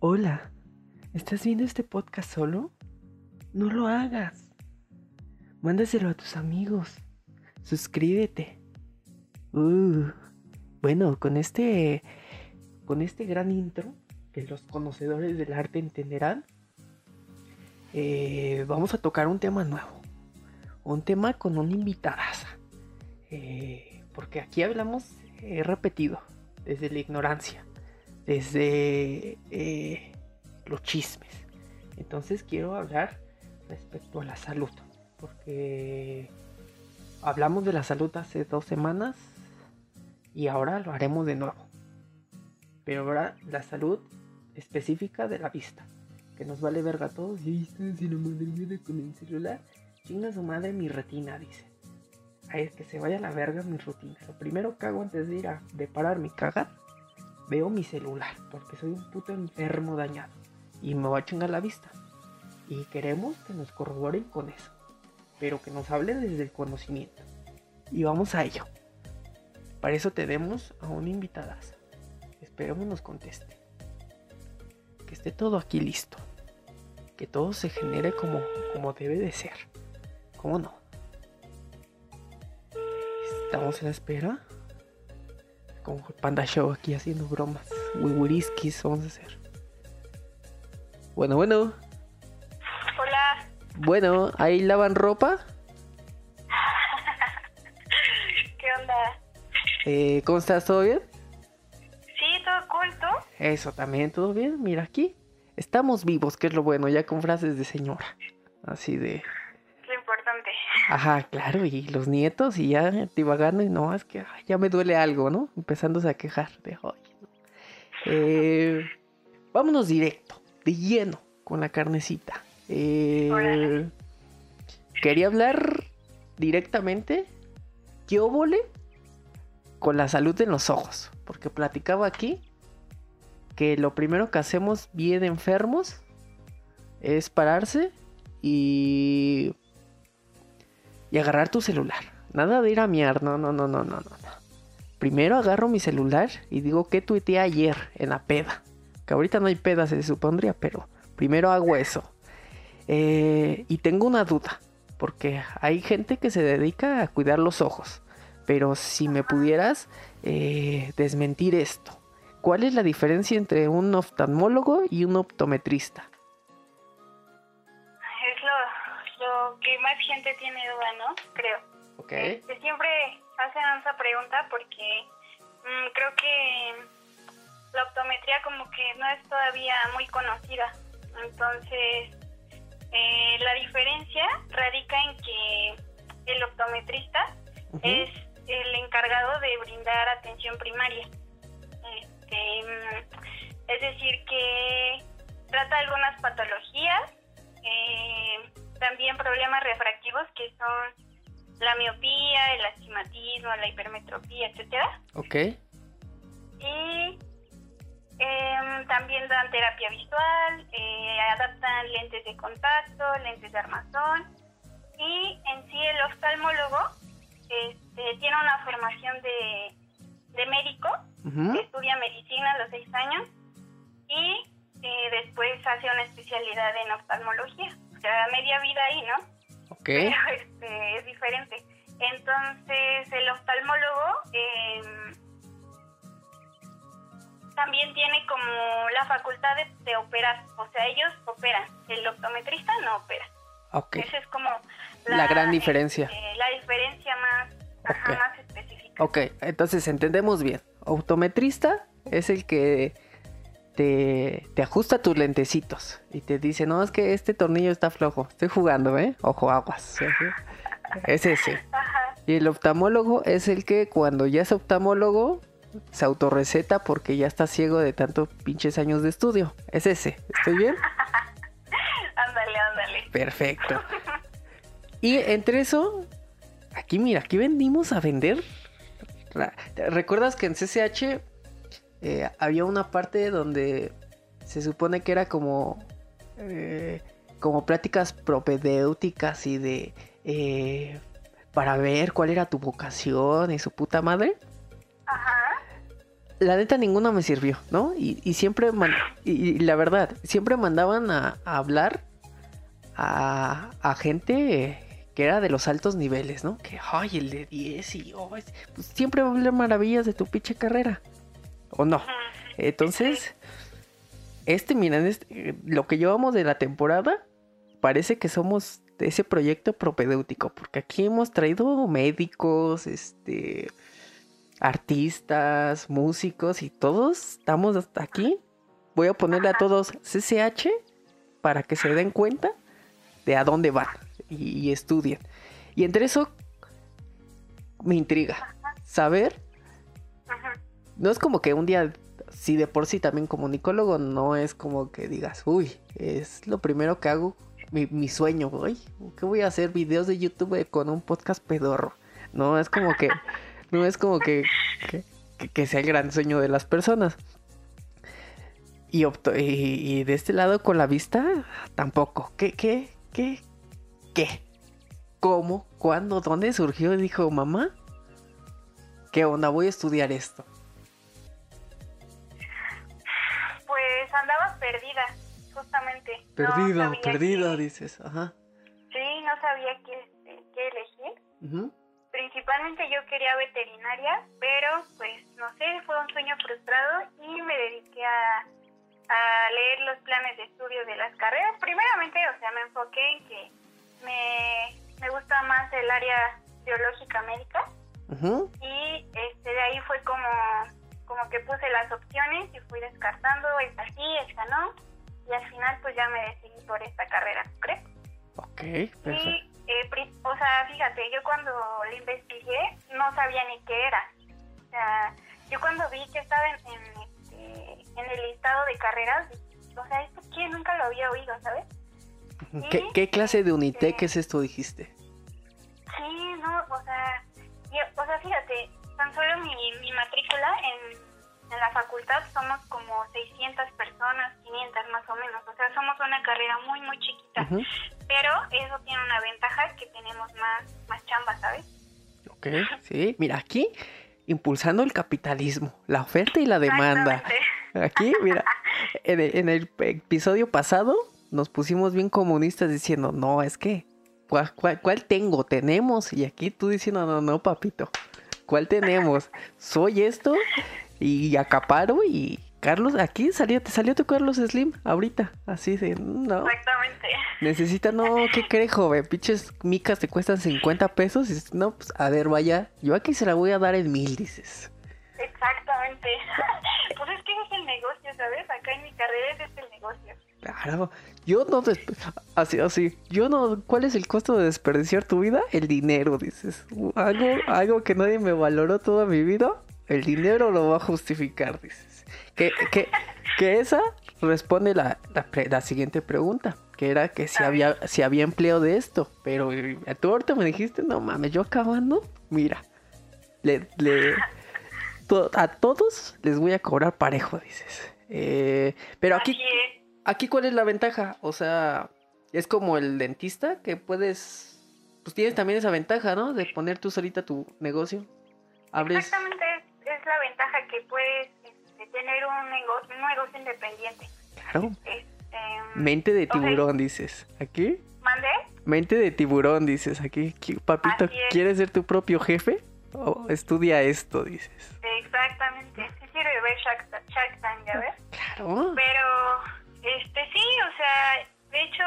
Hola, ¿estás viendo este podcast solo? No lo hagas. Mándaselo a tus amigos. Suscríbete. Uh, bueno, con este con este gran intro que los conocedores del arte entenderán, eh, vamos a tocar un tema nuevo. Un tema con una invitadaza. Eh, porque aquí hablamos, he repetido, desde la ignorancia, desde eh, los chismes. Entonces quiero hablar respecto a la salud. Porque hablamos de la salud hace dos semanas y ahora lo haremos de nuevo. Pero ahora la salud específica de la vista. Que nos vale verga a todos. Y están sin madre con el celular. Chinga su madre mi retina, dice. Ay, es que se vaya a la verga mi rutina. Lo primero que hago antes de ir a de pararme y cagar, veo mi celular. Porque soy un puto enfermo dañado. Y me va a chingar la vista. Y queremos que nos corroboren con eso. Pero que nos hablen desde el conocimiento. Y vamos a ello. Para eso tenemos a una invitada. Esperemos nos conteste. Que esté todo aquí listo. Que todo se genere como, como debe de ser. ¿Cómo no? Estamos en espera. Panda Show aquí haciendo bromas. Wiwiriskis vamos a hacer. Bueno, bueno. Hola. Bueno, ¿ahí lavan ropa? ¿Qué onda? Eh, ¿Cómo estás? ¿Todo bien? Sí, todo cool, ¿tú? Eso también, ¿todo bien? Mira aquí. Estamos vivos, que es lo bueno, ya con frases de señora. Así de... Ajá, claro, y los nietos y ya divagando y no, es que ay, ya me duele algo, ¿no? Empezándose a quejar de hoy. Eh, vámonos directo, de lleno, con la carnecita. Eh, quería hablar directamente, ¿qué óvole con la salud en los ojos? Porque platicaba aquí que lo primero que hacemos bien enfermos es pararse y y agarrar tu celular. Nada de ir a miar, no, no, no, no, no, no. Primero agarro mi celular y digo que tuiteé ayer en la peda. Que ahorita no hay peda, se supondría, pero primero hago eso. Eh, y tengo una duda, porque hay gente que se dedica a cuidar los ojos. Pero si me pudieras eh, desmentir esto, ¿cuál es la diferencia entre un oftalmólogo y un optometrista? Que más gente tiene duda, ¿no? Creo. Ok. Este, siempre hacen esa pregunta porque mm, creo que la optometría como que no es todavía muy conocida. Entonces, eh, la diferencia radica en que el optometrista es el encargado de brindar atención primaria. Este, mm, es decir, que trata algunas patologías, eh, también problemas refractivos que son la miopía, el astigmatismo, la hipermetropía, etcétera. Ok. Y em, también dan terapia visual, eh, adaptan lentes de contacto, lentes de armazón. Y en sí el oftalmólogo este, tiene una formación de, de médico, que estudia medicina a los seis años y eh, después hace una especialidad en oftalmología. Sea, media vida ahí, ¿no? Ok. pero este, es diferente. Entonces, el oftalmólogo em, también tiene como la facultad de, de operar, o sea, ellos operan, el optometrista no opera. Ok. Esa es como La gran diferencia. este, la diferencia más, ajá, más específica. Ok, entonces entendemos bien. Optometrista es el que te, te ajusta tus lentecitos y te dice, no, es que este tornillo está flojo. Estoy jugando, ¿eh? Ojo, aguas. Es ese. Ajá, Y el oftalmólogo es el que cuando ya es oftalmólogo se autorreceta porque ya está ciego de tantos pinches años de estudio. Es ese. ¿Estoy bien? ándale, ándale. Perfecto. Y entre eso, aquí mira, aquí vendimos a vender. ¿Recuerdas que en CCH eh, había una parte donde se supone que era como eh, como pláticas propedéuticas y de eh, para ver cuál era tu vocación y su puta madre? Ajá, la neta ninguna me sirvió, ¿no? Y, y siempre, y, la verdad, siempre mandaban a, hablar a, a, gente que era de los altos niveles, ¿no? Que, ay, el de 10 y, oh, pues, siempre va a hablar maravillas de tu pinche carrera, ¿o no? Entonces, este, miren, este, lo que llevamos de la temporada, parece que somos de ese proyecto propedéutico, porque aquí hemos traído médicos, este artistas, músicos y todos estamos hasta aquí. Voy a ponerle a todos CCH para que se den cuenta de a dónde van y, estudien. Y entre eso me intriga saber. No es como que un día, si de por sí también como nicólogo, no es como que digas, uy, es lo primero que hago, mi, sueño, uy, ¿qué voy a hacer? Videos de YouTube con un podcast pedorro. No, es como que no es como que, que, sea el gran sueño de las personas. Y, y, de este lado con la vista, tampoco. ¿Qué, qué, qué, qué? ¿Cómo? ¿Cuándo? ¿Dónde surgió? Dijo mamá. ¿Qué onda? Voy a estudiar esto. Perdida, justamente. Perdida, perdida, dices. Ajá. Sí, no sabía qué, qué elegir principalmente yo quería veterinaria, pero pues no sé, fue un sueño frustrado y me dediqué a, a leer los planes de estudio de las carreras. Primeramente, o sea, me enfoqué en que me, me gusta más el área biológica médica y este de ahí fue como, como que puse las opciones y fui descartando esta sí, esta no y al final pues ya me decidí por esta carrera, ¿crees? Ok, perfecto. Eh, o sea, fíjate, yo cuando lo investigué no sabía ni qué era. O sea, yo cuando vi que estaba en, este, en, el listado de carreras, o sea, esto que nunca lo había oído, ¿sabes? ¿Qué, clase de Unitec es esto, dijiste? Sí, no, o sea, o sea, fíjate, tan solo mi, mi matrícula en en la facultad somos como 600 personas, 500 más o menos, o sea, somos una carrera muy, muy chiquita, pero eso tiene una ventaja que tenemos más, más chamba, ¿sabes? Ok, sí, mira, aquí impulsando el capitalismo, la oferta y la demanda. Aquí, mira, en el, episodio pasado nos pusimos bien comunistas diciendo, no, es que, ¿cuál, cuál tengo? Tenemos. Y aquí tú diciendo, no, no, papito, ¿cuál tenemos? Soy esto y acaparo y Carlos, aquí salió, te salió tu Carlos Slim ahorita, así de, no. Exactamente. Necesita, no, ¿qué crees, joven? Pinches micas te cuestan 50 pesos y no, pues, a ver, vaya, yo aquí se la voy a dar en mil, dices. Exactamente. pues es que es el negocio, ¿sabes? Acá en mi carrera es el negocio. Claro, yo no, así, así, yo no, ¿cuál es el costo de desperdiciar tu vida? El dinero, dices. Algo, algo que nadie me valoró toda mi vida, el dinero lo va a justificar, dices. Que, que, que esa responde la, la, siguiente pregunta, que era que si había, si había empleo de esto. Pero eh, tú ahorita me dijiste, no mames, yo acabando, mira, le, le a todos les voy a cobrar parejo, dices. Eh, pero aquí, aquí, ¿cuál es la ventaja? O sea, es como el dentista que puedes, pues tienes también esa ventaja, ¿no? De poner tú solita tu negocio. Abres... Exactamente es la ventaja que puedes este, tener un negocio, un negocio independiente. Claro. Este, Mente de tiburón, dices. ¿Aquí? ¿Mande? Mente de tiburón, dices. Aquí, papito, ¿quieres ser tu propio jefe? Estudia esto, dices. Exactamente. Sí quiero ver Shark, Tank, ¿ya ves? Claro. Pero, este, sí, o sea, de hecho,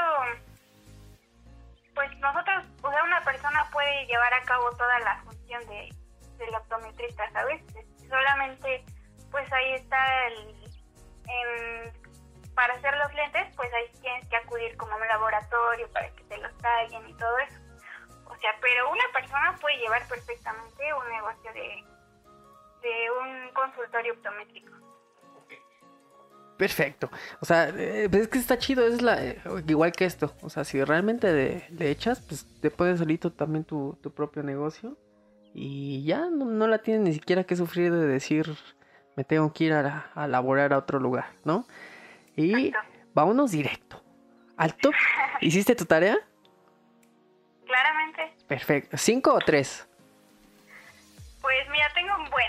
pues nosotros, o sea, una persona puede llevar a cabo toda la función de del optometrista, ¿sabes? Solamente, pues ahí está el... para hacer los lentes, pues ahí tienes que acudir como a un laboratorio para que te los tallen y todo eso. O sea, pero una persona puede llevar perfectamente un negocio de, de un consultorio optométrico. Perfecto. O sea, eh, es que está chido, es la, eh, igual que esto. O sea, si realmente le echas, pues te puedes solito también tu, tu propio negocio y ya no, la tienes ni siquiera que sufrir de decir me tengo que ir a, a laborar a otro lugar, ¿no? Y vámonos directo. Al top. ¿Hiciste tu tarea? Claramente. Perfecto. ¿Cinco o tres? Pues mira, tengo un buen.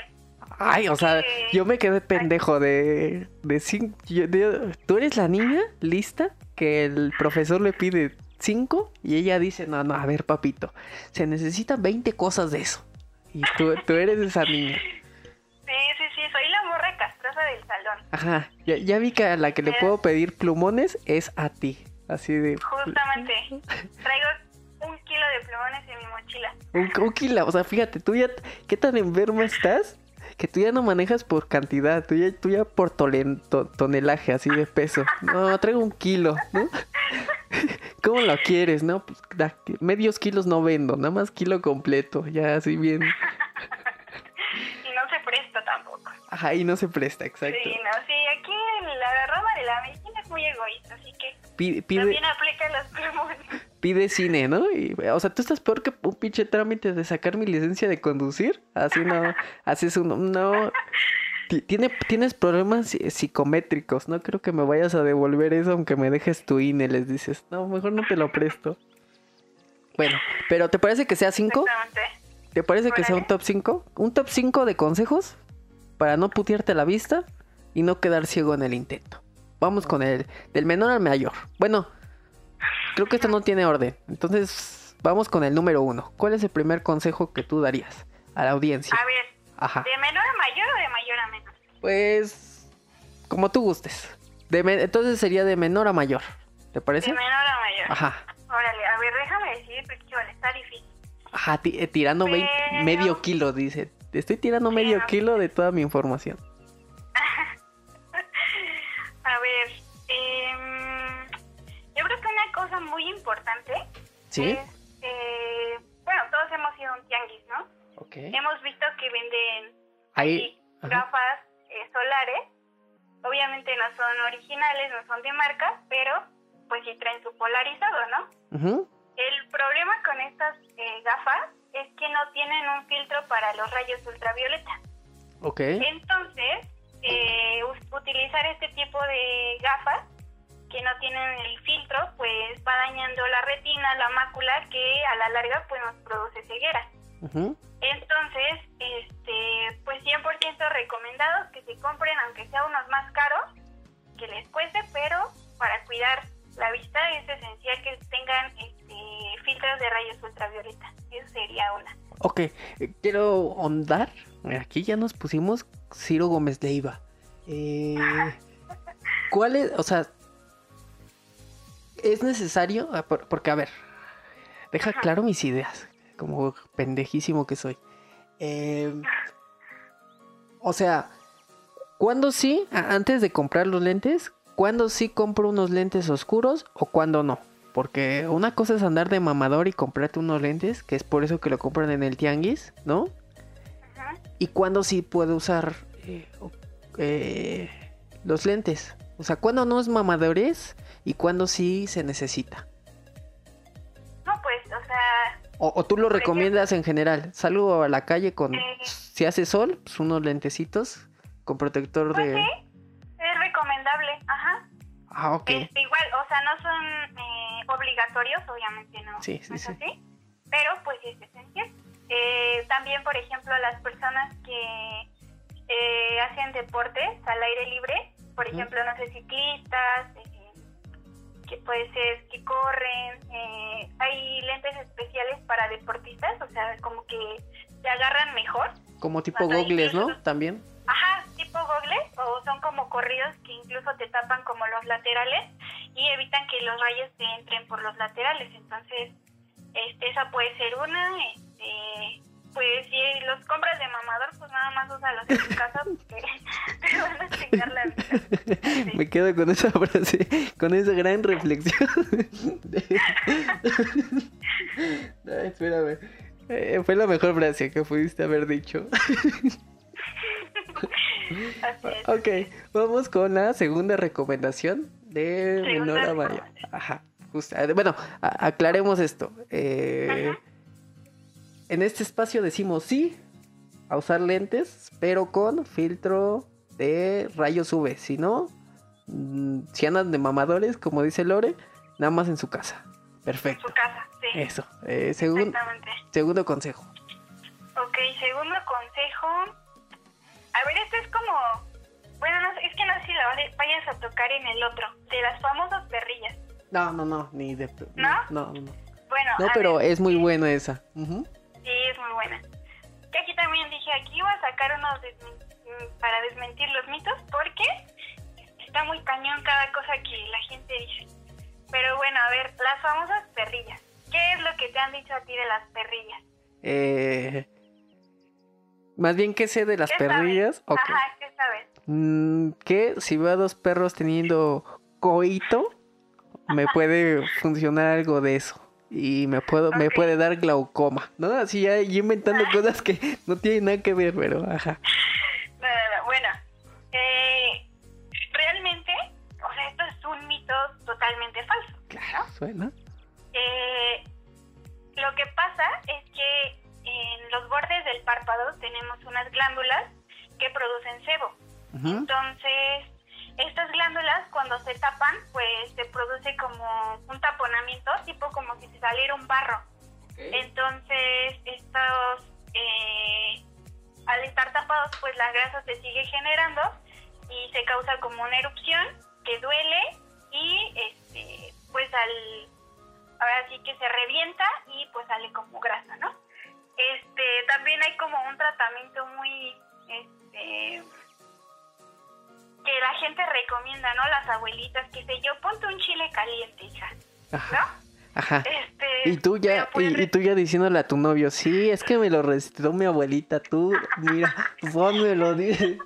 Ay, o sea, Eh, yo me quedé pendejo de, de, cinco, yo- de- Tú eres la niña lista que el profesor le pide cinco y ella dice, no, no, a ver, papito, se necesitan 20 cosas de eso. Y tú, tú eres esa niña. Sí, sí, sí, soy la morra castrosa del salón. Ajá, ya, ya vi que a la que le puedo pedir plumones es a ti. Así de... Justamente. Traigo un kilo de plumones en mi mochila. Un, un kilo, o sea, fíjate, tú ya, ¿qué tan enferma estás? Que tú ya no manejas por cantidad, tú ya, tú ya por tolen- to- tonelaje, así de peso. No, traigo un kilo, ¿no? ¿Cómo lo quieres, no? Pues, da- medios kilos no vendo, nada más kilo completo, ya así bien. Y no se presta tampoco. Ajá, y no se presta, exacto. Sí, no, sí, aquí la rama de la medicina es muy egoísta, así que Pide, pide, también aplica los plumones. pide cine, ¿no? Y, o sea, tú estás peor que un pinche trámite de sacar mi licencia de conducir. Así no, haces uno, no. Ti- Tiene, tienes problemas psi- psicométricos, no creo que me vayas a devolver eso aunque me dejes tu INE, les dices. No, mejor no te lo presto. Bueno, pero ¿te parece que sea 5? Exactamente. ¿Te parece que sea un top 5? ¿Un top 5 de consejos? Para no putearte la vista y no quedar ciego en el intento. Vamos con el del menor al mayor. Bueno, creo que esto no tiene orden. Entonces, vamos con el número uno. ¿Cuál es el primer consejo que tú darías a la audiencia? A ver, Ajá. ¿de menor a mayor o de mayor? Pues, como tú gustes. De Entonces sería de menor a mayor. ¿Te De parece? menor a mayor. Ajá. Órale, a ver, déjame decir porque híjole, está difícil. Ajá, eh, tirando Pero- medio kilo, dice. Estoy tirando medio kilo de toda mi información. A ver, em, yo creo que una cosa muy importante ¿Sí? es, eh, bueno, todos hemos ido a un tianguis, ¿no? Ok. Hemos visto que venden Ahí. gafas originales, no son de marca, pero pues sí traen su polarizado, ¿no? El problema con estas eh, gafas es que no tienen un filtro para los rayos ultravioleta. Ok. Entonces, eh, utilizar este tipo de gafas que no tienen el filtro, pues va dañando la retina, la mácula, que a la larga pues nos produce ceguera. Entonces, este, pues 100% recomendados que se compren, aunque sea unos más caros, que les cueste, pero para cuidar la vista es esencial que tengan este, filtros de rayos ultravioleta. Eso sería una. Ok, eh, quiero ahondar. Aquí ya nos pusimos Ciro Gómez Leiva. Eh, ¿Cuál es, o sea, es necesario? Ah, por- Porque, a ver, deja Ajá. claro mis ideas, como pendejísimo que soy. Eh, o sea, ¿cuándo sí, antes de comprar los lentes, cuándo sí compro unos lentes oscuros o cuándo no? Porque una cosa es andar de mamador y comprarte unos lentes, que es por eso que lo compran en el tianguis, ¿no? Ajá. Y cuándo sí puedo usar eh, eh, los lentes. O sea, cuándo no es mamadores y cuándo sí se necesita. No, pues, o sea, O, o tú lo recomiendas en general. Salgo a la calle con, Eh. si hace sol, pues unos lentecitos con protector pues de... sí, es recomendable. Ajá. Ah, ok. Este, igual, o sea, no son eh, obligatorios, obviamente no, Sí, sí, no es sí. así, pero pues es esencial. Eh, también, por ejemplo, las personas que eh, hacen deportes al aire libre, por ejemplo, no sé, ciclistas, eh, que puede ser que corren, eh, hay lentes especiales para deportistas, o sea, como que se agarran mejor. Como tipo gogles, ¿no? También. Ajá, tipo gogles o son como corridos que incluso te tapan como los laterales y evitan que los rayos te entren por los laterales. Entonces, este, esa puede ser una. Este, pues si los compras de mamador, pues nada más úsalos en tu casa porque te van a chingar la vida. Me quedo con esa frase, con esa gran reflexión. Ay, espérame. Eh, fue la mejor frase que pudiste haber dicho. Ok, vamos con la segunda recomendación de Segunda menor a mayor. recomendación. Ajá, justo. Eh, Bueno, aclaremos esto. Eh, en este espacio decimos sí a usar lentes, pero con filtro de rayos UV. Si no, mm, si andan de mamadores, como dice Lore, nada más en su casa. En Perfecto. su casa, sí. Eso. Eh, segun- Exactamente. segundo consejo. Ok, segundo consejo. A ver, esto es como... Bueno, no, es que no sé si la vayas a tocar en el otro, de las famosas perrillas. No, no, no, ni de... ¿No? No, no. Bueno, No, pero ver, es muy sí, buena esa. Ujú. Sí, es muy buena. Que aquí también dije, aquí voy a sacar unos desmen- mm, para desmentir los mitos, porque está muy cañón cada cosa que la gente dice. Pero bueno, a ver, las famosas perrillas. ¿Qué es lo que te han dicho a ti de las perrillas? Eh... Más bien que sé de las perrillas. Ok. Ajá, ¿qué sabes? Mm, que si veo a dos perros teniendo coito, me puede funcionar algo de eso. Y me puedo, me puede dar glaucoma, ¿no? Así ya yo inventando cosas que no tienen nada que ver, pero ajá. No, no, no, Bueno, eh, realmente, o sea, esto es un mito totalmente falso. Claro, suena. Eh, bordes del párpado tenemos unas glándulas que producen sebo. Entonces, estas glándulas cuando se tapan, pues se produce como un taponamiento, tipo como si se saliera un barro. Entonces, estos, eh, al estar tapados, pues la grasa se sigue generando y se causa como una erupción que duele y, este, pues al, ahora sí que se revienta y pues sale como grasa, ¿no? Este, también hay como un tratamiento muy, este, que la gente recomienda, ¿no? Las abuelitas, que sé yo, ponte un chile caliente, hija, Ajá. Ajá. Este, Y tú ya, pues, y, y tú ya diciéndole a tu novio, sí, es que me lo recetó mi abuelita, tú, mira, ponmelo, dices.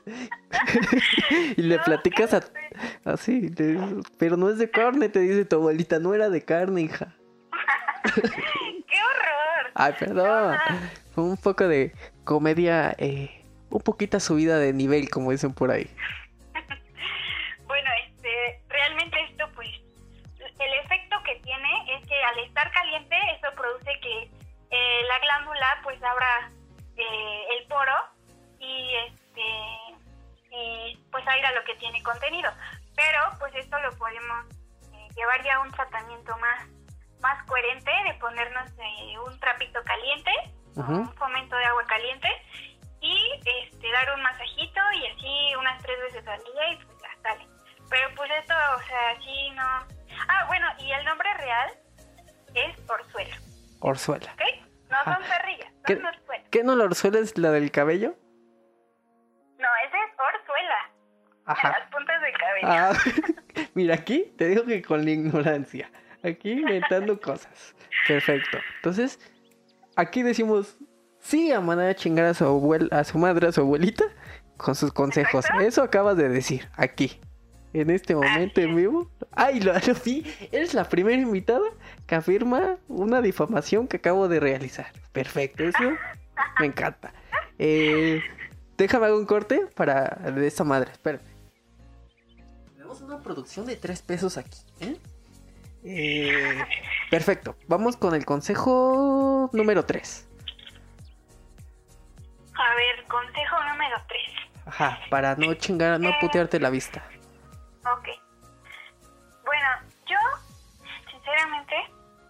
y le No, platicas a, cállate. así, le pero no es de carne, te dice tu abuelita, no era de carne, hija. ¡Qué horror! Ay, perdón. Fue un poco de comedia, eh, un poquito subida de nivel, como dicen por ahí. Bueno, este, realmente esto, pues, el efecto que tiene es que al estar caliente, eso produce que eh, la glándula, pues, abra eh, el poro y, este, y, pues, aira lo que tiene contenido. Pero, pues, esto lo podemos eh, llevar ya a un tratamiento más, más coherente de ponernos eh, un trapito caliente, o Ujú. un fomento de agua caliente y este dar un masajito y así unas tres veces al día y pues ya sale. Pero pues esto, o sea, así no. Ah, bueno, y el nombre real es orzuelo, Orzuela. ¿ok? No son Ah. perrillas, ¿Qué? son orzuelos. ¿Qué no la orzuela es la del cabello? No, esa es orzuela, en Ajá. las puntas del cabello. Ah, mira, aquí te digo que con la ignorancia. Aquí inventando cosas. Perfecto. Entonces, aquí decimos sí a mandar a chingar a su abuela, a su madre, a su abuelita, con sus consejos. Eso acabas de decir, aquí. En este momento en vivo. Ay, lo, lo vi. Eres la primera invitada que afirma una difamación que acabo de realizar. Perfecto, eso me encanta. Eh, déjame hago un corte para de esta madre. Espérame. Tenemos una producción de tres pesos aquí. ¿eh? Eh, perfecto. Vamos con el consejo número 3. A ver, consejo número 3. Ajá, para no chingar, no putearte la vista. Ok. Bueno, yo, sinceramente,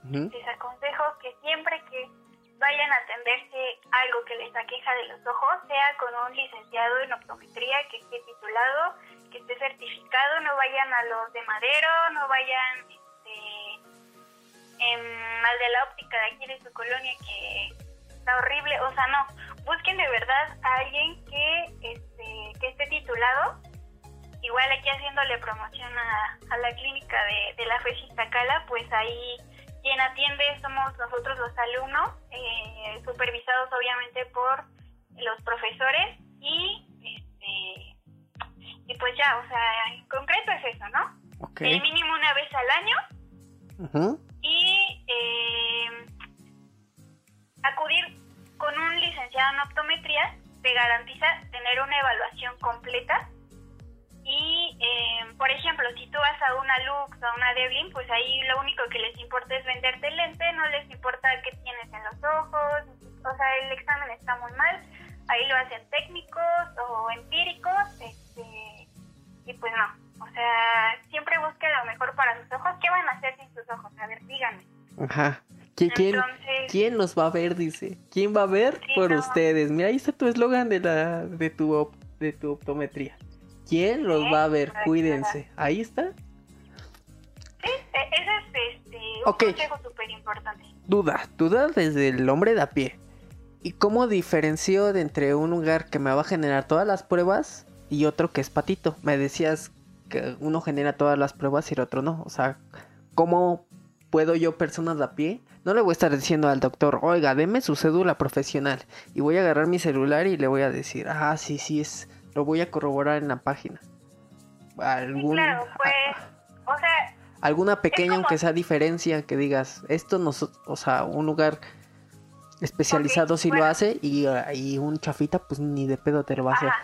les aconsejo que siempre que vayan a atenderse algo que les aqueja de los ojos, sea con un licenciado en optometría que esté titulado, que esté certificado, no vayan a los de madero, no vayan este, em, al de la óptica de aquí de su colonia que está horrible, o sea, no, busquen de verdad a alguien que, este, que esté titulado igual aquí haciéndole promoción a, a la clínica de, de la FES Iztacala, pues ahí quien atiende somos nosotros los alumnos, eh, supervisados obviamente por los profesores y este y pues ya, o sea, en concreto es eso, ¿no? Eh, mínimo una vez al año y eh, acudir con un licenciado en optometría te garantiza tener una evaluación completa. Y eh, por ejemplo si tú vas a una Lux o a una Devlin pues ahí lo único que les importa es venderte el lente no les importa qué tienes en los ojos o sea el examen está muy mal ahí lo hacen técnicos o empíricos este y pues no o sea siempre busquen lo mejor para sus ojos. Qué van a hacer sin sus ojos a ver díganme Ajá. ¿Qui- ¿Quién, entonces ¿Quién nos va a ver? Dice. ¿Quién va a ver Sí, por no. ustedes? Mira, ahí está tu eslogan de la de tu op- de tu optometría. ¿Quién los va a ver? para Cuídense. Ahí está. Sí, e- ese es este, un Ok. consejo súper importante. Duda, duda desde el hombre de a pie. ¿Y cómo diferencio de entre un lugar que me va a generar todas las pruebas y otro que es patito? Me decías que uno genera todas las pruebas y el otro no. O sea, ¿cómo puedo yo, personas de a pie? No le voy a estar diciendo al doctor, oiga, deme su cédula profesional. Y voy a agarrar mi celular y le voy a decir, ah, sí, sí, es. Lo voy a corroborar en la página. Sí, Algún, claro, pues, o sea, alguna pequeña, como- aunque sea diferencia, que digas, esto nos, o sea, un lugar especializado Ok, sí lo hace y, ah, y un chafita, pues ni de pedo te lo va a hacer. Ajá.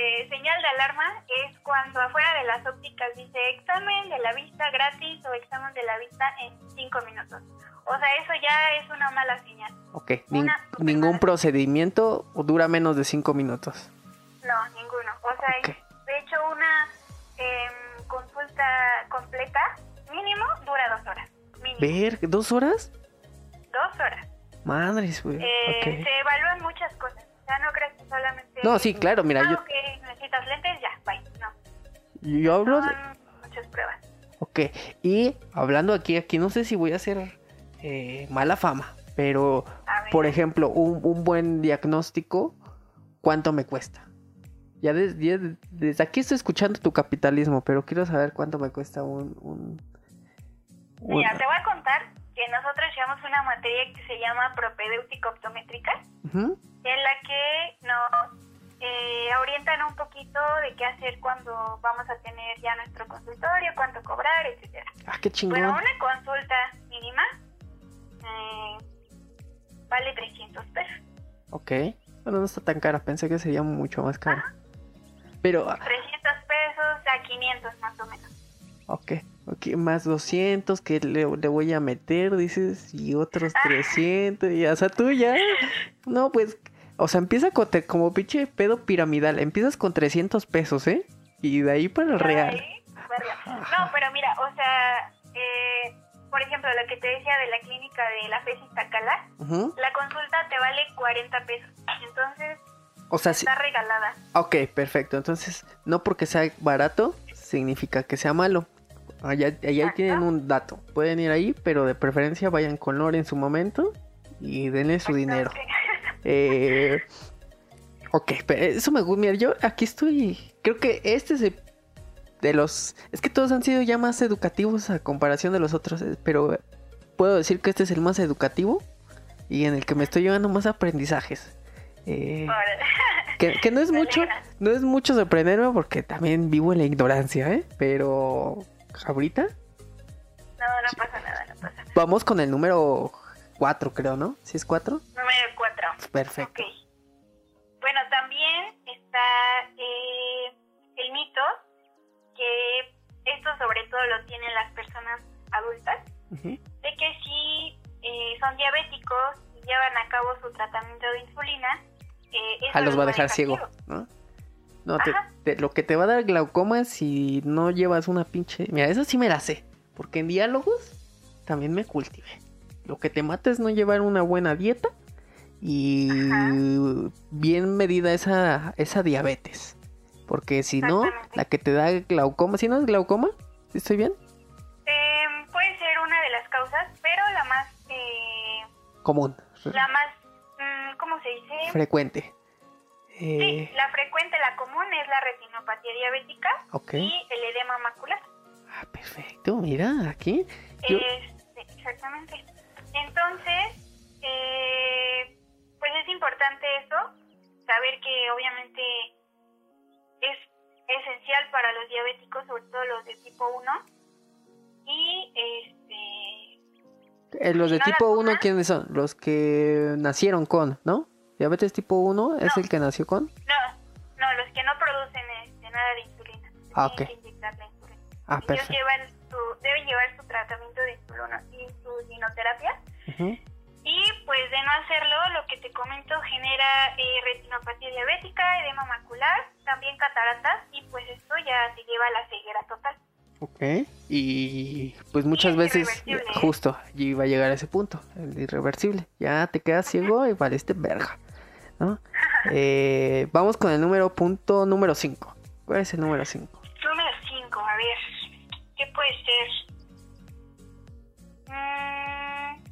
Este, señal de alarma es cuando afuera de las ópticas dice examen de la vista gratis o examen de la vista en cinco minutos. O sea, eso ya es una mala señal. Ok, ningún procedimiento dura menos de 5 minutos. No, ninguno. O sea, de hecho una em, consulta completa mínimo dura dos horas. Mínimo. ¿Ver? ¿Dos horas? Dos horas. Madres, güey. Eh. Se evalúan muchas cosas. O sea, no crees que solamente... No, sí, claro, mira, Ah, yo, necesitas lentes, ya, bye. No, yo hablo... son muchas pruebas. Ok, y hablando aquí, aquí no sé si voy a hacer eh, mala fama, pero por ejemplo, un, un buen diagnóstico, ¿cuánto me cuesta? Ya des- ya de- desde, aquí estoy escuchando tu capitalismo, pero quiero saber cuánto me cuesta un... un- un- Mira, te voy a contar que nosotros llevamos una materia que se llama propedéutica optométrica, en la que nos eh, orientan un poquito de qué hacer cuando vamos a tener ya nuestro consultorio, cuánto cobrar, etcétera. Ah, qué chingón. Bueno, una consulta mínima eh, vale 300 pesos. Ok, bueno, no está tan cara, pensé que sería mucho más cara. Pero, ah, 300 pesos a 500 más o menos. ok, ok, más 200 que le, le voy a meter, dices, y otros 300, y o sea, tú ya, no, pues, o sea, empieza con, te- como pinche pedo piramidal, empiezas con 300 pesos, ¿eh? Y de ahí para el real. No, pero mira, o sea, eh, por ejemplo, lo que te decía de la clínica de la FES Iztacala, la consulta te vale 40 pesos. Entonces, O sea, está regalada. ok, perfecto, entonces, no porque sea barato, significa que sea malo. Allá, allá Exacto. tienen un dato, pueden ir ahí, pero de preferencia vayan con Lore en su momento y denle su dinero. Eh, ok, pero eso me gusta. Mira, yo aquí estoy. Creo que este es el- de los. Es que todos han sido ya más educativos a comparación de los otros. eh, Pero puedo decir que este es el más educativo y en el que me estoy llevando más aprendizajes. Eh, que, que no es mucho. No es mucho sorprenderme porque también vivo en la ignorancia, ¿eh? Pero. Ahorita No, no pasa nada, no pasa nada. vamos con el número 4, creo, ¿no? ¿Si es 4? Número 4. Perfecto. Ok. Bueno, también está eh, el mito que esto sobre todo lo tienen las personas adultas, de que si eh, son diabéticos y llevan a cabo su tratamiento de insulina, eh, eso Ah, los va a dejar ciego. ¿no? No, te- lo que te va a dar glaucoma es si no llevas una pinche... Mira, eso sí me la sé, porque en diálogos también me cultivé. Lo que te mata es no llevar una buena dieta y Ajá. bien medida esa, esa diabetes. Porque si no, la que te da glaucoma, si no es glaucoma, ¿Sí ¿estoy bien? Eh, puede ser una de las causas, pero la más, eh, Común, la más, mm, ¿cómo se dice? frecuente. Sí, Eh, la frecuente, la común es la retinopatía diabética ok. y el edema macular. Ah, perfecto, mira, aquí. Yo- Este, exactamente. Entonces, eh, pues es importante eso, saber que obviamente es esencial para los diabéticos, sobre todo los de tipo 1. Y este, Eh, los de ¿No la tipo 1, tomas? ¿quiénes son? Los que nacieron con, ¿no? Diabetes tipo 1 es el que nació con. no, no, los que no producen este, nada de insulina. Ah, ok. que inyectar la insulina. Ah, Ellos perfecto. llevan su, deben llevar su tratamiento de insulina- insulinoterapia Ujú. Y pues de no hacerlo, lo que te comento genera eh, retinopatía diabética, edema macular, también cataratas y pues esto ya te lleva a la ceguera total. Ok. Y pues muchas es veces, justo, y iba a llegar a ese punto, el irreversible. Ya te quedas ciego y valiste verga, ¿no? Eh, vamos con el número punto número 5. ¿Cuál es el número 5? Número 5, a ver. ¿Qué puede ser? Mm,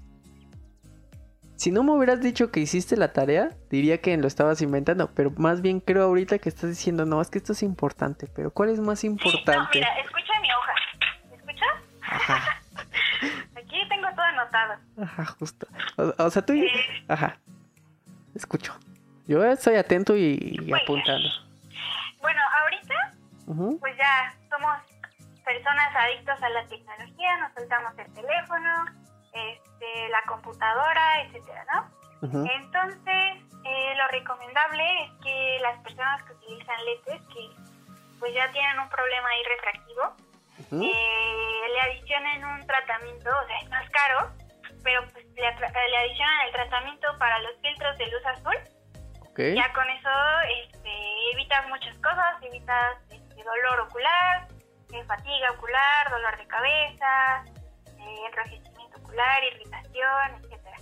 Si no me hubieras dicho que hiciste la tarea, diría que lo estabas inventando, pero más bien creo ahorita que estás diciendo, no, es que esto es importante, pero ¿cuál es más sí, no, importante? mira, escucha mi hoja. ¿Me escuchas? Ajá, Aquí tengo todo anotado. ajá, justo. O, o sea, tú... Eh, Ajá, escucho. Yo estoy atento y, apuntando. bueno, ahorita pues ya somos personas adictos a la tecnología, nos soltamos el teléfono, este, la computadora, etcétera, ¿no? Entonces, eh, lo recomendable es que las personas que utilizan lentes, que pues ya tienen un problema ahí refractivo, eh, le adicionen un tratamiento, o sea, es más caro, pero pues le, le adicionan el tratamiento para los filtros de luz azul. Ya con eso este, evitas muchas cosas, evitas este, dolor ocular, eh, fatiga ocular, dolor de cabeza, eh, enrojecimiento ocular, irritación, etcétera.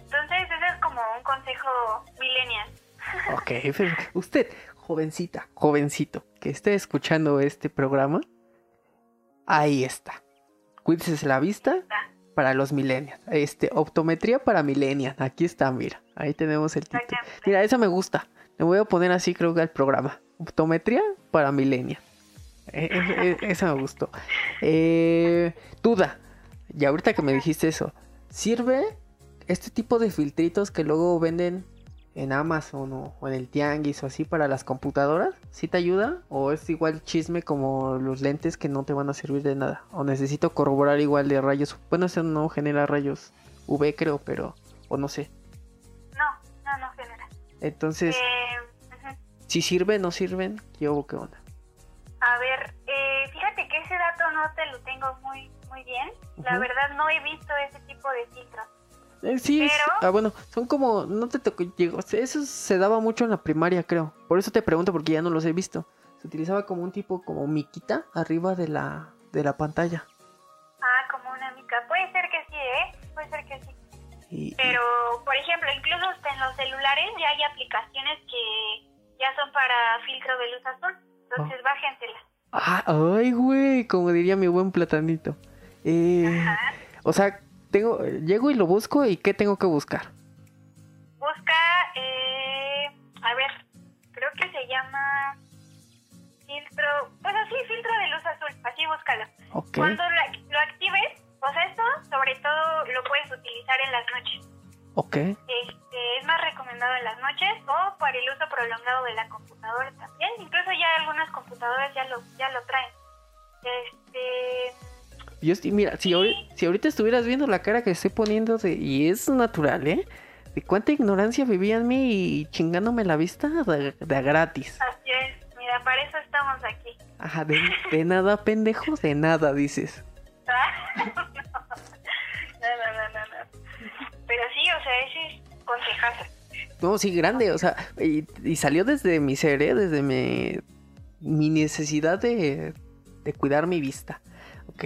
Entonces ese es como un consejo millennial. ok. pero Usted, jovencita, jovencito, que esté escuchando este programa, ahí está. Cuídese la vista para los millennials. Este, optometría para millennials. Aquí está, mira. Ahí tenemos el título. Mira, esa me gusta. Le voy a poner así, creo que al programa. Optometría para millennials. Eh, eh, eh, esa me gustó. Eh, duda. Y ahorita que me dijiste eso, ¿sirve este tipo de filtritos que luego venden en Amazon o, o en el Tianguis o así para las computadoras? ¿Sí te ayuda? ¿O es igual chisme como los lentes que no te van a servir de nada? ¿O necesito corroborar igual de rayos? Bueno, eso no genera rayos UV creo, pero... O no sé. No, no, no genera. Entonces, Eh, si sirven, no sirven, ¿qué hubo, qué onda? A ver, eh, fíjate que ese dato no te lo tengo muy muy bien. La verdad no he visto ese tipo de filtros. Eh, sí, es- Pero- ah, bueno, son como, no te tocó, llegó, eso se daba mucho en la primaria, creo. Por eso te pregunto, porque ya no los he visto. Se utilizaba como un tipo, como miquita, arriba de la, de la pantalla. Ah, como una mica. Puede ser que sí, ¿eh? Puede ser que sí. Y, Pero, por ejemplo, incluso hasta en los celulares ya hay aplicaciones que ya son para filtro de luz azul. Entonces, bájenselas. Ah, ay, güey, como diría mi buen platanito. Eh, Ajá. o sea, tengo, llego y lo busco y ¿qué tengo que buscar? Busca, eh, a ver, creo que se llama filtro, pues así, filtro de luz azul, así búscalo. Ok, Cuando lo, lo actives, o sea, esto sobre todo lo puedes utilizar en las noches. ok. Este, es más recomendado en las noches o para el uso prolongado de la computadora también. Incluso ya algunas computadoras ya lo, ya lo traen. Este, Yo estoy, mira, si, ahori- si ahorita estuvieras viendo la cara que estoy poniendo de, y es natural, ¿eh? De cuánta ignorancia vivía en mí y chingándome la vista de, gratis. así es. Mira, para eso estamos aquí. Ajá, de, de nada, pendejo, de nada, dices. no, no, no, no, no. Pero sí, o sea, ese es consejazo. No, sí, grande, o sea, y, y salió desde mi ser, ¿eh? Desde mi, mi necesidad de, de cuidar mi vista.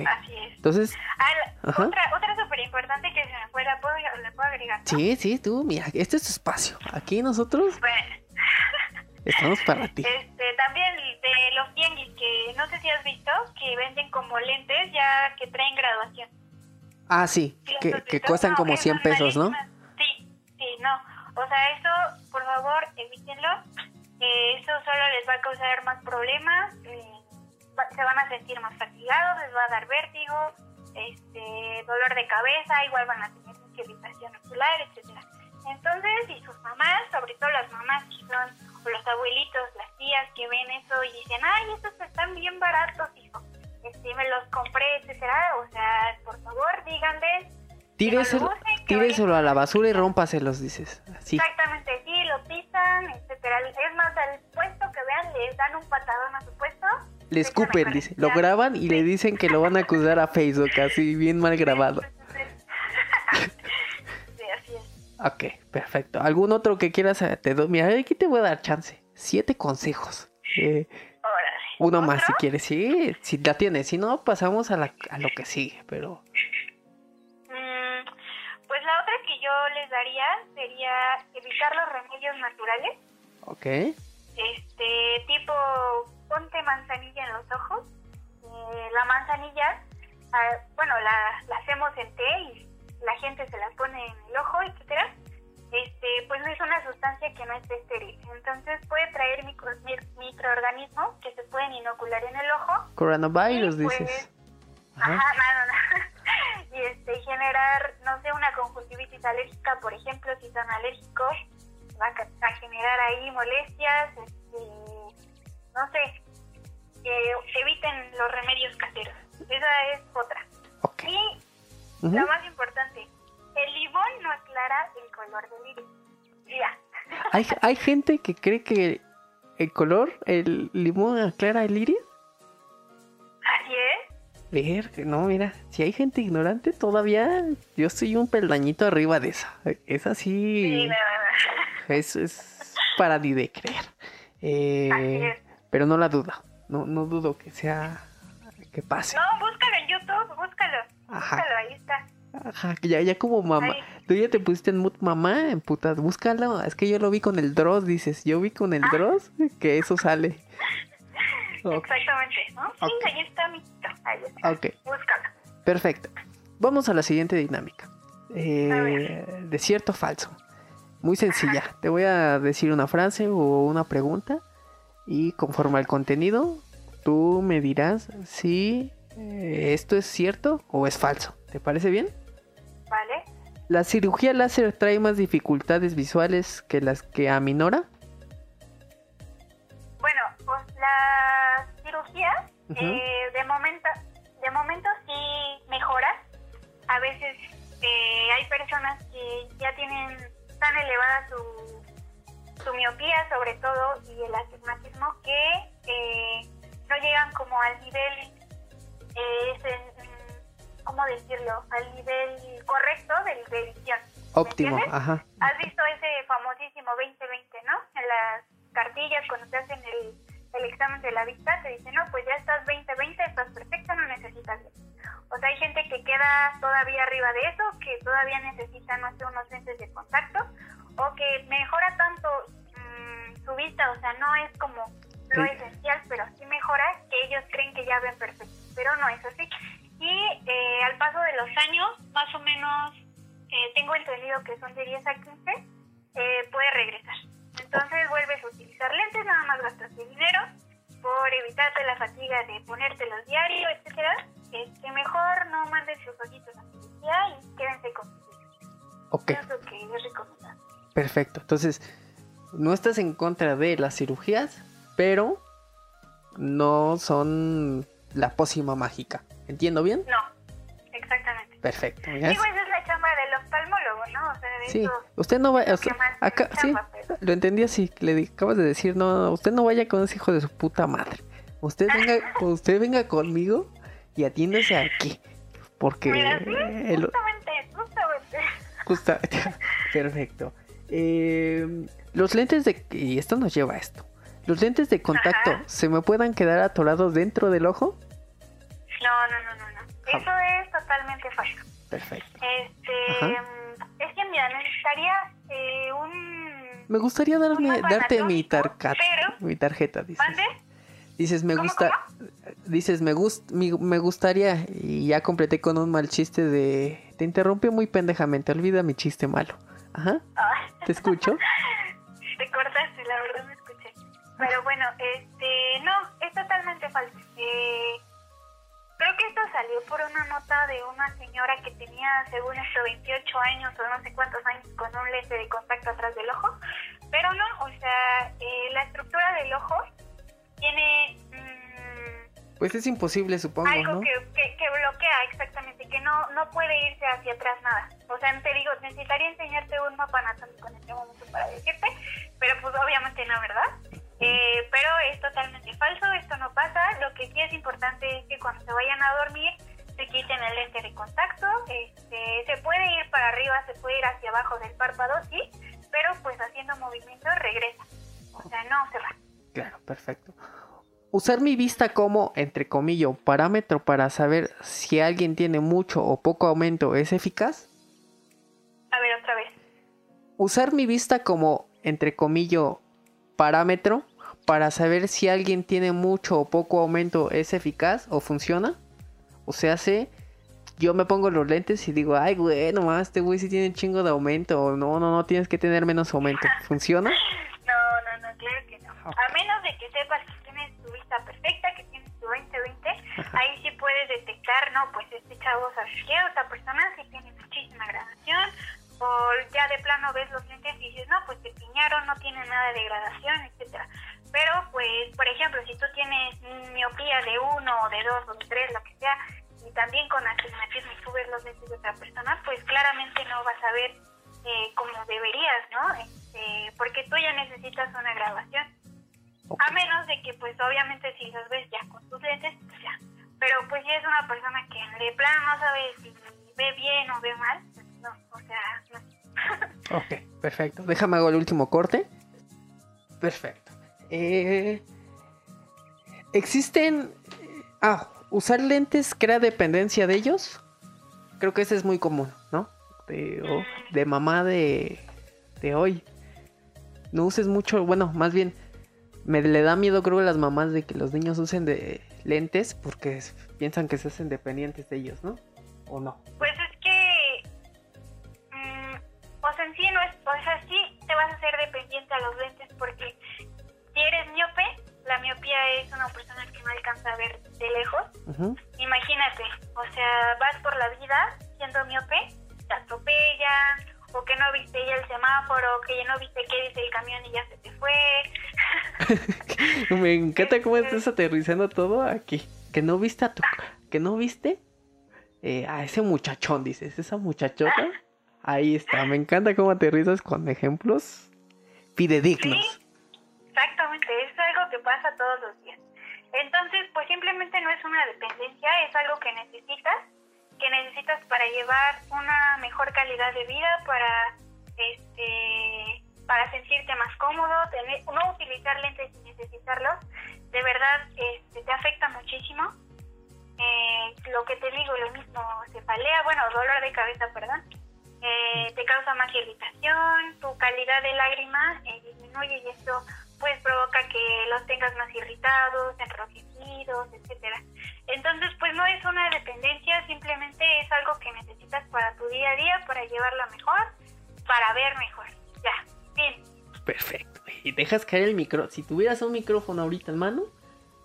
Así es. entonces, Ah, la- Ajá. otra, otra súper importante que se me fue, ¿la puedo, la puedo agregar? no? sí, sí, tú, mira, este es tu espacio. Aquí nosotros Bueno, estamos para ti. Este, también de los tianguis, que no sé si has visto, que venden como lentes ya que traen graduación. Ah, sí, ¿Sí que, que cuestan No, como esas 100 pesos, ¿no? Sí, sí, no. O sea, eso, por favor, evítenlo. Eh, eso solo les va a causar más problemas. eh, se van a sentir más fatigados, les va a dar vértigo, este, dolor de cabeza, igual van a tener irritación ocular, etcétera. Entonces, y sus mamás, sobre todo las mamás que son, o los abuelitos, las tías que ven eso y dicen, ay, estos están bien baratos, hijo. Este, me los compré, etcétera. O sea, por favor, díganles Tíreselo, tíreselo a la basura y rómpaselos, dices. Así. Exactamente, sí, lo pisan, etcétera. Es más, al puesto que vean, les dan un patadón a su puesto. Le escupen, dice. Lo graban y le dicen que lo van a acusar a Facebook, así bien mal grabado. Sí, así es. Ok, perfecto. ¿Algún otro que quieras? eh, Te doy, mira, aquí te voy a dar chance. Siete consejos. Eh, Órale. uno más si quieres. Sí, si la tienes. Si no, pasamos a, la- a lo que sigue. Pero Mm, pues la otra que yo les daría sería evitar los remedios naturales. Ok. Este, tipo, ponte manzanilla en los ojos. Eh, la manzanilla, ah, bueno, la, la hacemos en té y la gente se la pone en el ojo, etcétera. Este, pues no es una sustancia que no esté estéril. Entonces puede traer micro, mi- microorganismos que se pueden inocular en el ojo Coronavirus, pues. dices. Ajá, Ajá. no, no, no. Y este, generar, no sé, una conjuntivitis alérgica, por ejemplo, si son alérgicos, va a, a generar ahí molestias, este, no sé, que eviten los remedios caseros. Esa es otra. Y Ujú. lo más importante, el limón no aclara el color del iris. Ya. ¿Hay, hay gente que cree que el color, el limón aclara el iris. Así es. Ver, no, mira, si hay gente ignorante todavía, yo estoy un peldañito arriba de esa. Es así, Sí, no, no, es, es para ni de creer. Eh, Así es. pero no la dudo, no, no dudo que sea, que pase. No, búscalo en YouTube, búscalo. Ajá. Búscalo, ahí está. Ajá, ya, ya como mamá. Ahí. Tú ya te pusiste en mood mamá, en putas, búscalo. Es que yo lo vi con el Dross, dices. Yo vi con Ah. el Dross que eso sale. Exactamente, ¿no? Sí, ahí está, amiguito. Ahí está. ok, Búscalo. perfecto. Vamos a la siguiente dinámica. Eh, de cierto o falso. Muy sencilla. Te voy a decir una frase o una pregunta. Y conforme al contenido, tú me dirás si eh, esto es cierto o es falso. ¿Te parece bien? ¿Vale? ¿La cirugía láser trae más dificultades visuales que las que aminora? Bueno, pues la cirugía, eh, de momento, de momento sí mejora. A veces eh, hay personas que ya tienen tan elevada su, su miopía, sobre todo, y el astigmatismo, que eh, no llegan como al nivel, eh, ¿cómo decirlo? Al nivel correcto de, de visión. ¿Me Óptimo, entiendes? ajá. ¿Has visto ese famosísimo 2020, no? En las cartillas cuando te hacen el, el examen de la vista te dicen, no, pues ya estás 2020, estás perfecta, no necesitas. O sea, hay gente que queda todavía arriba de eso, que todavía necesita, no sé, unos lentes de contacto, o que mejora tanto mm, su vista, o sea, no es como lo Sí. esencial, pero sí mejora que ellos creen que ya ven perfecto, pero no es así. Y eh, al paso de los años, más o menos, eh, tengo entendido que son de 10 a 15, eh, puede regresar. Entonces vuelves a utilizar lentes, nada más gastaste dinero por evitarte la fatiga de ponértelos diario, perfecto. Entonces, no estás en contra de las cirugías, pero no son la pócima mágica. ¿Entiendo bien? No, exactamente. Perfecto. ya Digo, es- esa es la chamba del oftalmólogo, ¿no? O sea, de Sí, eso usted no vaya. más acá, sí, pero- lo entendí así. Le acabas de decir, no, usted no vaya con ese hijo de su puta madre. Usted venga, usted venga conmigo y atiéndese aquí. Porque Mira, sí, el, justamente, justamente. Justa- Perfecto. Eh, los lentes de... Y esto nos lleva a esto. Los lentes de contacto, Ajá. ¿se me puedan quedar atorados dentro del ojo? No, no, no, no, no. Ah. Eso es totalmente falso. Perfecto. Este, Ajá. es que mira, necesitaría eh, un... Me gustaría mapa darte mi, pero- mi tarjeta, dices. ¿Mande? Dices, me ¿Cómo, gusta... Dices, me, gust, mi- me gustaría... Y ya completé con un mal chiste de... Te interrumpí muy pendejamente, olvida mi chiste malo. Ajá, Ay, ¿te escucho? te cortaste, la verdad me escuché. Pero bueno, este, no, es totalmente falso. Eh, creo que esto salió por una nota de una señora que tenía, según esto, 28 años o no sé cuántos años con un lente de contacto atrás del ojo. Pero no, o sea, eh, la estructura del ojo tiene mm, Pues es imposible, supongo, algo ¿no? que, que, que bloquea exactamente, que no, no puede irse hacia atrás nada. O sea, te digo, necesitaría enseñarte un mapa anatómico en este momento para decirte, pero pues obviamente no, ¿verdad? Eh, pero es totalmente falso, esto no pasa. Lo que sí es importante es que cuando se vayan a dormir se quiten el lente de contacto. Este, se puede ir para arriba, se puede ir hacia abajo del párpado, sí, pero pues haciendo movimiento regresa. O sea, no se va. Claro, perfecto. Usar mi vista como, entre comillas, parámetro para saber si alguien tiene mucho o poco aumento es eficaz. Usar mi vista como, entre comillas, parámetro para saber si alguien tiene mucho o poco aumento es eficaz o funciona. O sea, hace yo me pongo los lentes y digo, ay, güey, nomás este güey sí tiene un chingo de aumento. O no, no, no, tienes que tener menos aumento. ¿Funciona? No, no, no, claro que no. A menos de que sepas que tienes tu vista perfecta, que tienes tu 20-20, ahí sí puedes detectar, no, pues este chavo sabe que otra persona sí tiene muchísima gradación. O ya de plano ves los lentes y dices, no, pues te piñaron, no tiene nada de gradación, etcétera. Pero, pues, por ejemplo, si tú tienes miopía de uno o de dos o de tres, lo que sea, y también con astigmatismo y tú ves los lentes de otra persona, pues claramente no vas a ver eh, como deberías, ¿no? Este, porque tú ya necesitas una grabación. A menos de que, pues, obviamente si los ves ya con tus lentes, pues ya. Pero, pues, si es una persona que de plano no sabe si ve bien o ve mal, ok, perfecto. Déjame hago el último corte. Perfecto. Eh, existen... Ah, usar lentes crea dependencia de ellos. Creo que ese es muy común, ¿no? De, de mamá de, de hoy. No uses mucho, bueno, más bien me le da miedo creo a las mamás de que los niños usen de lentes porque piensan que se hacen dependientes de ellos, ¿no? ¿O no? Pues en sí no es, o sea, sí te vas a hacer dependiente a los lentes porque si eres miope, la miopía es una persona que no alcanza a ver de lejos. Imagínate, o sea, vas por la vida siendo miope, te atropellan, o que no viste ya el semáforo, que ya no viste qué dice el camión y ya se te fue. Me encanta cómo estás este, aterrizando todo aquí. Que no viste a tu, que no viste eh, a ese muchachón, dices, esa muchachota. Ahí está, me encanta cómo aterrizas con ejemplos fidedignos. Exactamente, es algo que pasa todos los días. Entonces, pues simplemente no es una dependencia, es algo que necesitas, que necesitas para llevar una mejor calidad de vida, para este para sentirte más cómodo, tener, no utilizar lentes sin necesitarlos, de verdad este, te afecta muchísimo. Eh, lo que te digo, lo mismo, cefalea, bueno, dolor de cabeza, perdón, eh, te causa más irritación, tu calidad de lágrima eh, disminuye y esto pues provoca que los tengas más irritados, enrojecidos, etcétera. Entonces, pues no es una dependencia, simplemente es algo que necesitas para tu día a día, para llevarlo mejor, para ver mejor. Ya, bien. Perfecto. Y dejas caer el micro. Si tuvieras un micrófono ahorita en mano,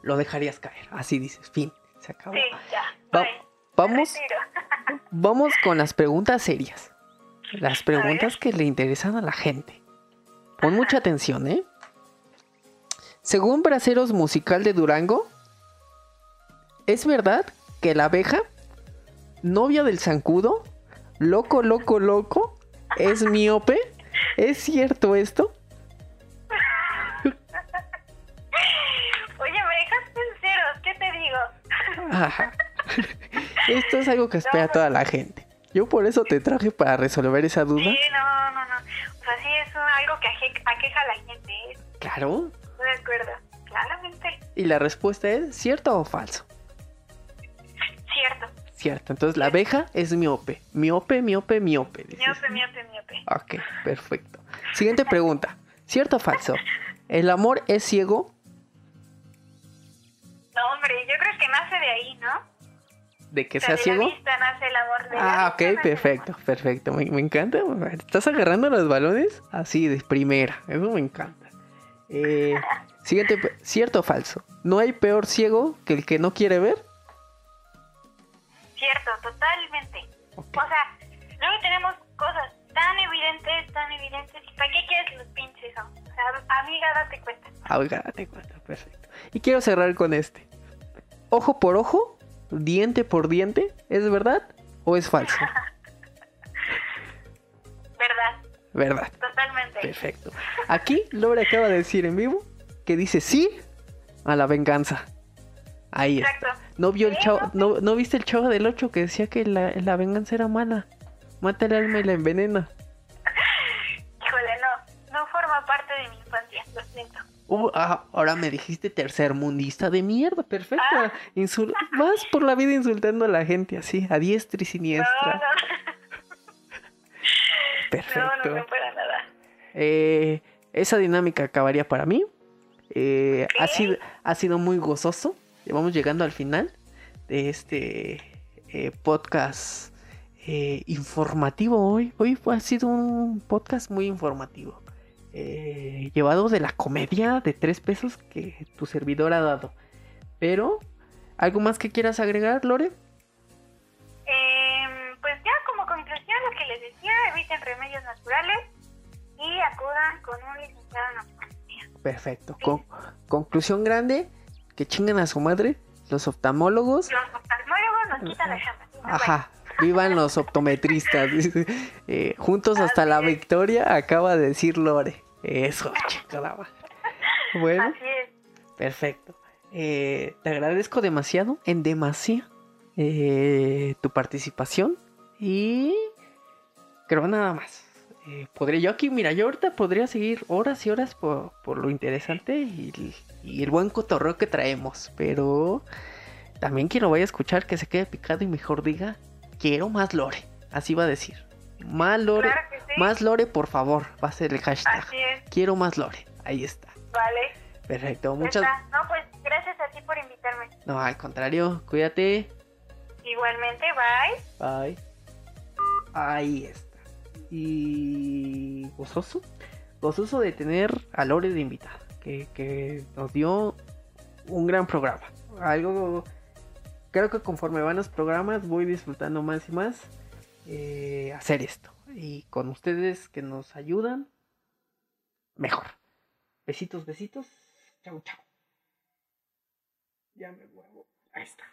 lo dejarías caer. Así dices, fin, se acabó. Sí, ya. vamos, vamos con las preguntas serias. Las preguntas que le interesan a la gente. Pon mucha atención, ¿eh? Según Braceros Musical de Durango, ¿es verdad que la abeja, novia del zancudo, loco, loco, loco, es miope? ¿Es cierto esto? Oye, me ceros, ¿qué te digo? Esto es algo que espera toda la gente. Yo por eso te traje para resolver esa duda. Sí, no, no, no. O sea, sí es algo que aqueja a la gente. ¿eh? Claro, de acuerdo, claramente. ¿Y la respuesta es cierto o falso? Cierto. Cierto, entonces la abeja es miope. Miope, miope, miope. Miope, miope, miope. Ok, perfecto. Siguiente pregunta. ¿Cierto o falso? ¿El amor es ciego? No, hombre, yo creo que nace de ahí, ¿no? ¿De que sea ciego? nace el amor de ah, ok, perfecto, perfecto. Me, me encanta. ¿Estás agarrando los balones? Así, de primera. Eso me encanta. Eh, siguiente, ¿cierto o falso? ¿No hay peor ciego que el que no quiere ver? Cierto, totalmente. O sea, luego tenemos cosas tan evidentes, tan evidentes. ¿Y para qué quieres los pinches? O sea, amiga, date cuenta. Amiga, date cuenta, perfecto. Y quiero cerrar con este. Ojo por ojo, diente por diente, ¿es verdad o es falso? verdad. Verdad. Totalmente. Perfecto. Aquí Lore acaba de decir en vivo que dice sí a la venganza. Ahí Exacto. ¿No, vio el chavo, no, no, viste el chavo del 8 que decía que la, la venganza era mala? Mata el alma y la envenena. Uh, ah, ahora me dijiste tercer mundista de mierda, perfecto. Ah. Vas por la vida insultando a la gente así, a diestra y siniestra. No, no. Perfecto. No, para nada. Eh, esa dinámica acabaría para mí. Eh, ha, sido, ha sido muy gozoso. Vamos llegando al final de este eh, podcast informativo hoy. Hoy fue, ha sido un podcast muy informativo. Llevado de la comedia de tres pesos que tu servidor ha dado. Pero, ¿algo más que quieras agregar, Lore? pues ya como conclusión lo que les decía, eviten remedios naturales y acudan con un licenciado en oftalmología. Perfecto. conclusión grande, que chinguen a su madre los oftalmólogos. Los oftalmólogos nos quitan la chamba. Ajá. Vivan los optometristas. Eh, juntos hasta la victoria, acaba de decir Lore. Eso, chingada Bueno. Así es. Perfecto. Eh, te agradezco demasiado, en demasía, eh, tu participación. Y creo nada más. Eh, podría yo aquí, mira, yo ahorita podría seguir horas y horas por, lo interesante y, el buen cotorreo que traemos, pero también quiero vaya a escuchar que se quede picado y mejor diga, quiero más lore, así va a decir. Más lore, más lore, por favor, va a ser el hashtag. Quiero más lore, ahí está. Vale. Perfecto, muchas No, pues gracias a ti por invitarme. No, al contrario, cuídate. Igualmente, bye. Bye. Ahí está y gozoso, gozoso de tener a Lore de invitada, que, nos dio un gran programa. Algo, creo que conforme van los programas voy disfrutando más y más eh, hacer esto. Y con ustedes que nos ayudan, mejor. Besitos, besitos. Chau, chau. Ya me muevo. Ahí está.